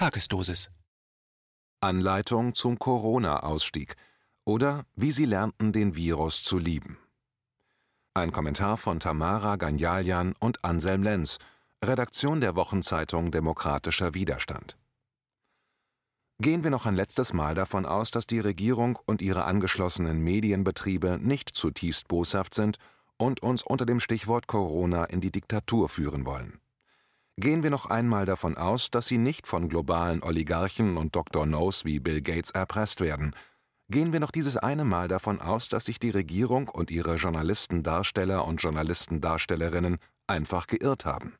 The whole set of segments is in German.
Tagesdosis. Anleitung zum Corona-Ausstieg oder wie sie lernten, den Virus zu lieben. Ein Kommentar von Tamara Ganjalian und Anselm Lenz, Redaktion der Wochenzeitung Demokratischer Widerstand. Gehen wir noch ein letztes Mal davon aus, dass die Regierung und ihre angeschlossenen Medienbetriebe nicht zutiefst boshaft sind und uns unter dem Stichwort Corona in die Diktatur führen wollen. Gehen wir noch einmal davon aus, dass sie nicht von globalen Oligarchen und Dr. Knows wie Bill Gates erpresst werden. Gehen wir noch dieses eine Mal davon aus, dass sich die Regierung und ihre Journalistendarsteller und Journalistendarstellerinnen einfach geirrt haben.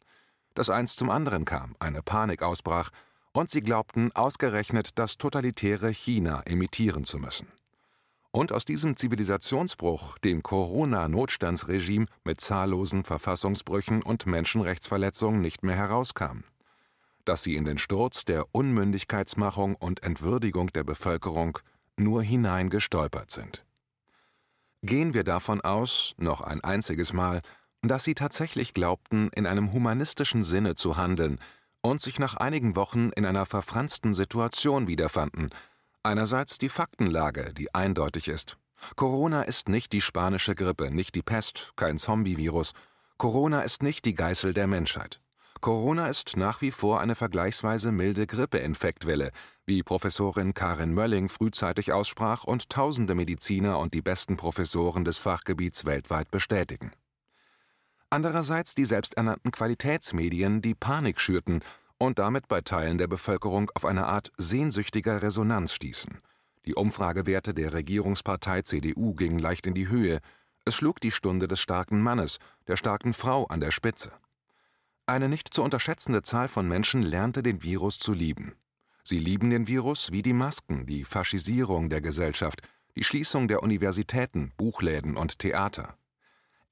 Dass eins zum anderen kam, eine Panik ausbrach, und sie glaubten, ausgerechnet das totalitäre China imitieren zu müssen. Und aus diesem Zivilisationsbruch, dem Corona-Notstandsregime mit zahllosen Verfassungsbrüchen und Menschenrechtsverletzungen nicht mehr herauskamen. Dass sie in den Sturz der Unmündigkeitsmachung und Entwürdigung der Bevölkerung nur hineingestolpert sind. Gehen wir davon aus, noch ein einziges Mal, dass sie tatsächlich glaubten, in einem humanistischen Sinne zu handeln, und sich nach einigen Wochen in einer verfransten Situation wiederfanden. Einerseits die Faktenlage, die eindeutig ist. Corona ist nicht die spanische Grippe, nicht die Pest, kein Zombie-Virus. Corona ist nicht die Geißel der Menschheit. Corona ist nach wie vor eine vergleichsweise milde Grippeinfektwelle, wie Professorin Karin Mölling frühzeitig aussprach und tausende Mediziner und die besten Professoren des Fachgebiets weltweit bestätigen andererseits die selbsternannten Qualitätsmedien, die Panik schürten und damit bei Teilen der Bevölkerung auf eine Art sehnsüchtiger Resonanz stießen. Die Umfragewerte der Regierungspartei CDU gingen leicht in die Höhe, es schlug die Stunde des starken Mannes, der starken Frau an der Spitze. Eine nicht zu unterschätzende Zahl von Menschen lernte den Virus zu lieben. Sie lieben den Virus wie die Masken, die Faschisierung der Gesellschaft, die Schließung der Universitäten, Buchläden und Theater.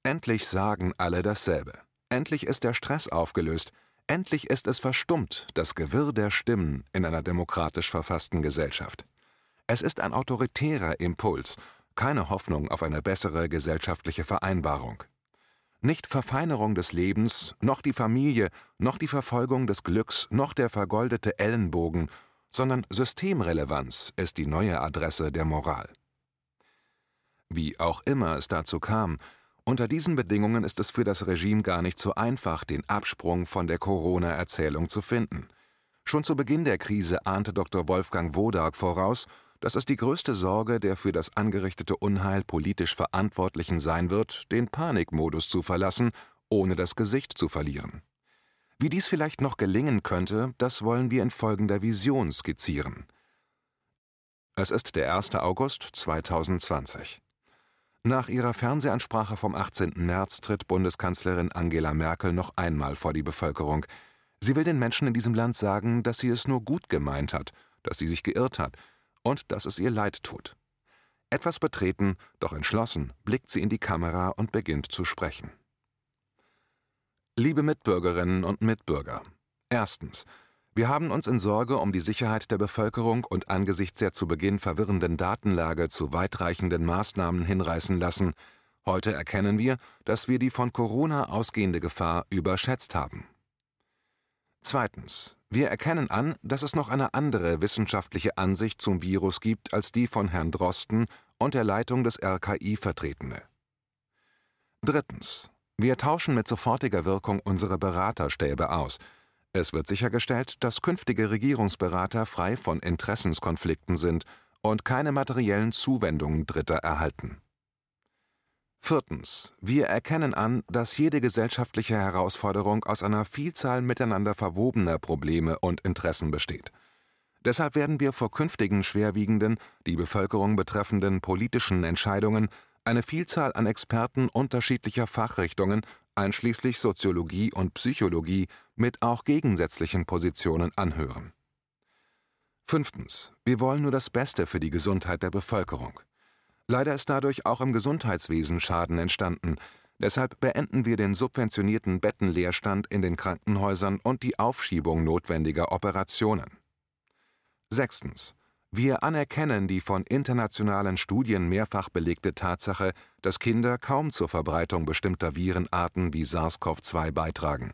Endlich sagen alle dasselbe. Endlich ist der Stress aufgelöst. Endlich ist es verstummt, das Gewirr der Stimmen in einer demokratisch verfassten Gesellschaft. Es ist ein autoritärer Impuls, keine Hoffnung auf eine bessere gesellschaftliche Vereinbarung. Nicht Verfeinerung des Lebens, noch die Familie, noch die Verfolgung des Glücks, noch der vergoldete Ellenbogen, sondern Systemrelevanz ist die neue Adresse der Moral. Wie auch immer es dazu kam, unter diesen Bedingungen ist es für das Regime gar nicht so einfach, den Absprung von der Corona-Erzählung zu finden. Schon zu Beginn der Krise ahnte Dr. Wolfgang Wodark voraus, dass es die größte Sorge der für das angerichtete Unheil politisch Verantwortlichen sein wird, den Panikmodus zu verlassen, ohne das Gesicht zu verlieren. Wie dies vielleicht noch gelingen könnte, das wollen wir in folgender Vision skizzieren. Es ist der 1. August 2020. Nach ihrer Fernsehansprache vom 18. März tritt Bundeskanzlerin Angela Merkel noch einmal vor die Bevölkerung. Sie will den Menschen in diesem Land sagen, dass sie es nur gut gemeint hat, dass sie sich geirrt hat und dass es ihr leid tut. Etwas betreten, doch entschlossen, blickt sie in die Kamera und beginnt zu sprechen. Liebe Mitbürgerinnen und Mitbürger. Erstens. Wir haben uns in Sorge um die Sicherheit der Bevölkerung und angesichts der zu Beginn verwirrenden Datenlage zu weitreichenden Maßnahmen hinreißen lassen. Heute erkennen wir, dass wir die von Corona ausgehende Gefahr überschätzt haben. Zweitens. Wir erkennen an, dass es noch eine andere wissenschaftliche Ansicht zum Virus gibt als die von Herrn Drosten und der Leitung des RKI vertretene. Drittens. Wir tauschen mit sofortiger Wirkung unsere Beraterstäbe aus – es wird sichergestellt, dass künftige Regierungsberater frei von Interessenskonflikten sind und keine materiellen Zuwendungen Dritter erhalten. Viertens. Wir erkennen an, dass jede gesellschaftliche Herausforderung aus einer Vielzahl miteinander verwobener Probleme und Interessen besteht. Deshalb werden wir vor künftigen schwerwiegenden, die Bevölkerung betreffenden politischen Entscheidungen eine Vielzahl an Experten unterschiedlicher Fachrichtungen einschließlich Soziologie und Psychologie, mit auch gegensätzlichen Positionen anhören. Fünftens. Wir wollen nur das Beste für die Gesundheit der Bevölkerung. Leider ist dadurch auch im Gesundheitswesen Schaden entstanden. Deshalb beenden wir den subventionierten Bettenleerstand in den Krankenhäusern und die Aufschiebung notwendiger Operationen. Sechstens. Wir anerkennen die von internationalen Studien mehrfach belegte Tatsache, dass Kinder kaum zur Verbreitung bestimmter Virenarten wie SARS-CoV-2 beitragen.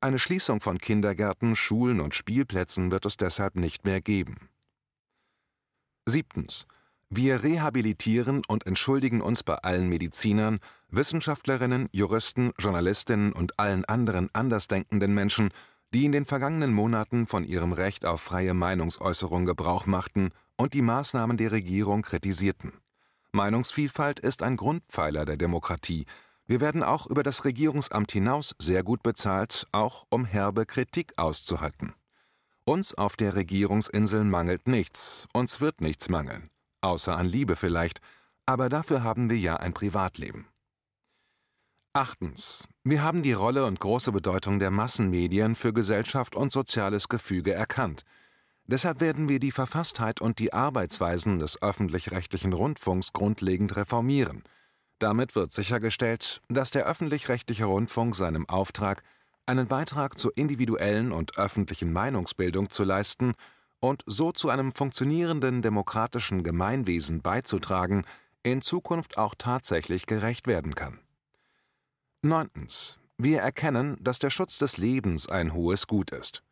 Eine Schließung von Kindergärten, Schulen und Spielplätzen wird es deshalb nicht mehr geben. Siebtens. Wir rehabilitieren und entschuldigen uns bei allen Medizinern, Wissenschaftlerinnen, Juristen, Journalistinnen und allen anderen andersdenkenden Menschen, die in den vergangenen Monaten von ihrem Recht auf freie Meinungsäußerung Gebrauch machten und die Maßnahmen der Regierung kritisierten. Meinungsvielfalt ist ein Grundpfeiler der Demokratie. Wir werden auch über das Regierungsamt hinaus sehr gut bezahlt, auch um herbe Kritik auszuhalten. Uns auf der Regierungsinsel mangelt nichts, uns wird nichts mangeln, außer an Liebe vielleicht, aber dafür haben wir ja ein Privatleben. Achtens. Wir haben die Rolle und große Bedeutung der Massenmedien für Gesellschaft und soziales Gefüge erkannt. Deshalb werden wir die Verfasstheit und die Arbeitsweisen des öffentlich-rechtlichen Rundfunks grundlegend reformieren. Damit wird sichergestellt, dass der öffentlich-rechtliche Rundfunk seinem Auftrag einen Beitrag zur individuellen und öffentlichen Meinungsbildung zu leisten und so zu einem funktionierenden demokratischen Gemeinwesen beizutragen, in Zukunft auch tatsächlich gerecht werden kann. 9. Wir erkennen, dass der Schutz des Lebens ein hohes Gut ist.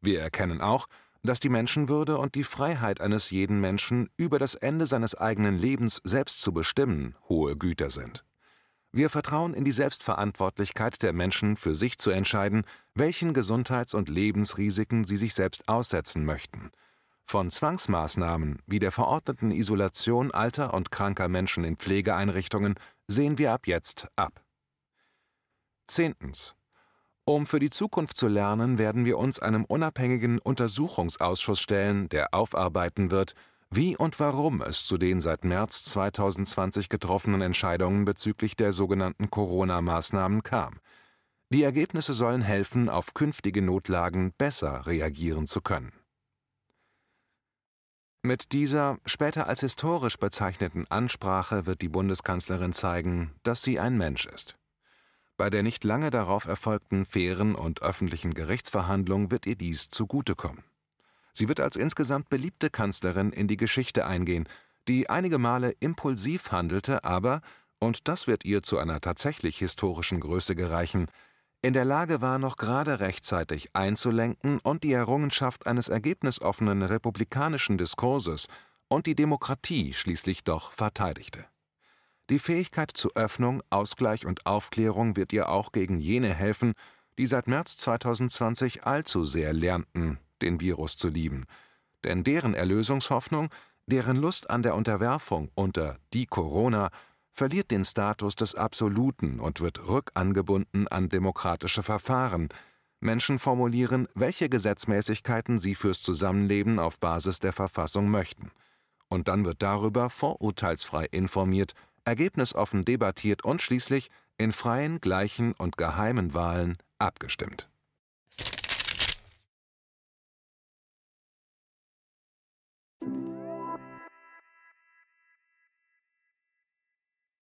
Wir erkennen auch, dass die Menschenwürde und die Freiheit eines jeden Menschen über das Ende seines eigenen Lebens selbst zu bestimmen hohe Güter sind. Wir vertrauen in die Selbstverantwortlichkeit der Menschen, für sich zu entscheiden, welchen Gesundheits- und Lebensrisiken sie sich selbst aussetzen möchten. Von Zwangsmaßnahmen wie der verordneten Isolation alter und kranker Menschen in Pflegeeinrichtungen sehen wir ab jetzt ab. Zehntens. Um für die Zukunft zu lernen, werden wir uns einem unabhängigen Untersuchungsausschuss stellen, der aufarbeiten wird, wie und warum es zu den seit März 2020 getroffenen Entscheidungen bezüglich der sogenannten Corona-Maßnahmen kam. Die Ergebnisse sollen helfen, auf künftige Notlagen besser reagieren zu können. Mit dieser später als historisch bezeichneten Ansprache wird die Bundeskanzlerin zeigen, dass sie ein Mensch ist. Bei der nicht lange darauf erfolgten fairen und öffentlichen Gerichtsverhandlung wird ihr dies zugutekommen. Sie wird als insgesamt beliebte Kanzlerin in die Geschichte eingehen, die einige Male impulsiv handelte, aber, und das wird ihr zu einer tatsächlich historischen Größe gereichen, in der Lage war, noch gerade rechtzeitig einzulenken und die Errungenschaft eines ergebnisoffenen republikanischen Diskurses und die Demokratie schließlich doch verteidigte. Die Fähigkeit zu Öffnung, Ausgleich und Aufklärung wird ihr auch gegen jene helfen, die seit März 2020 allzu sehr lernten, den Virus zu lieben, denn deren Erlösungshoffnung, deren Lust an der Unterwerfung unter die Corona verliert den Status des Absoluten und wird rückangebunden an demokratische Verfahren. Menschen formulieren, welche Gesetzmäßigkeiten sie fürs Zusammenleben auf Basis der Verfassung möchten. Und dann wird darüber vorurteilsfrei informiert, ergebnisoffen debattiert und schließlich in freien, gleichen und geheimen Wahlen abgestimmt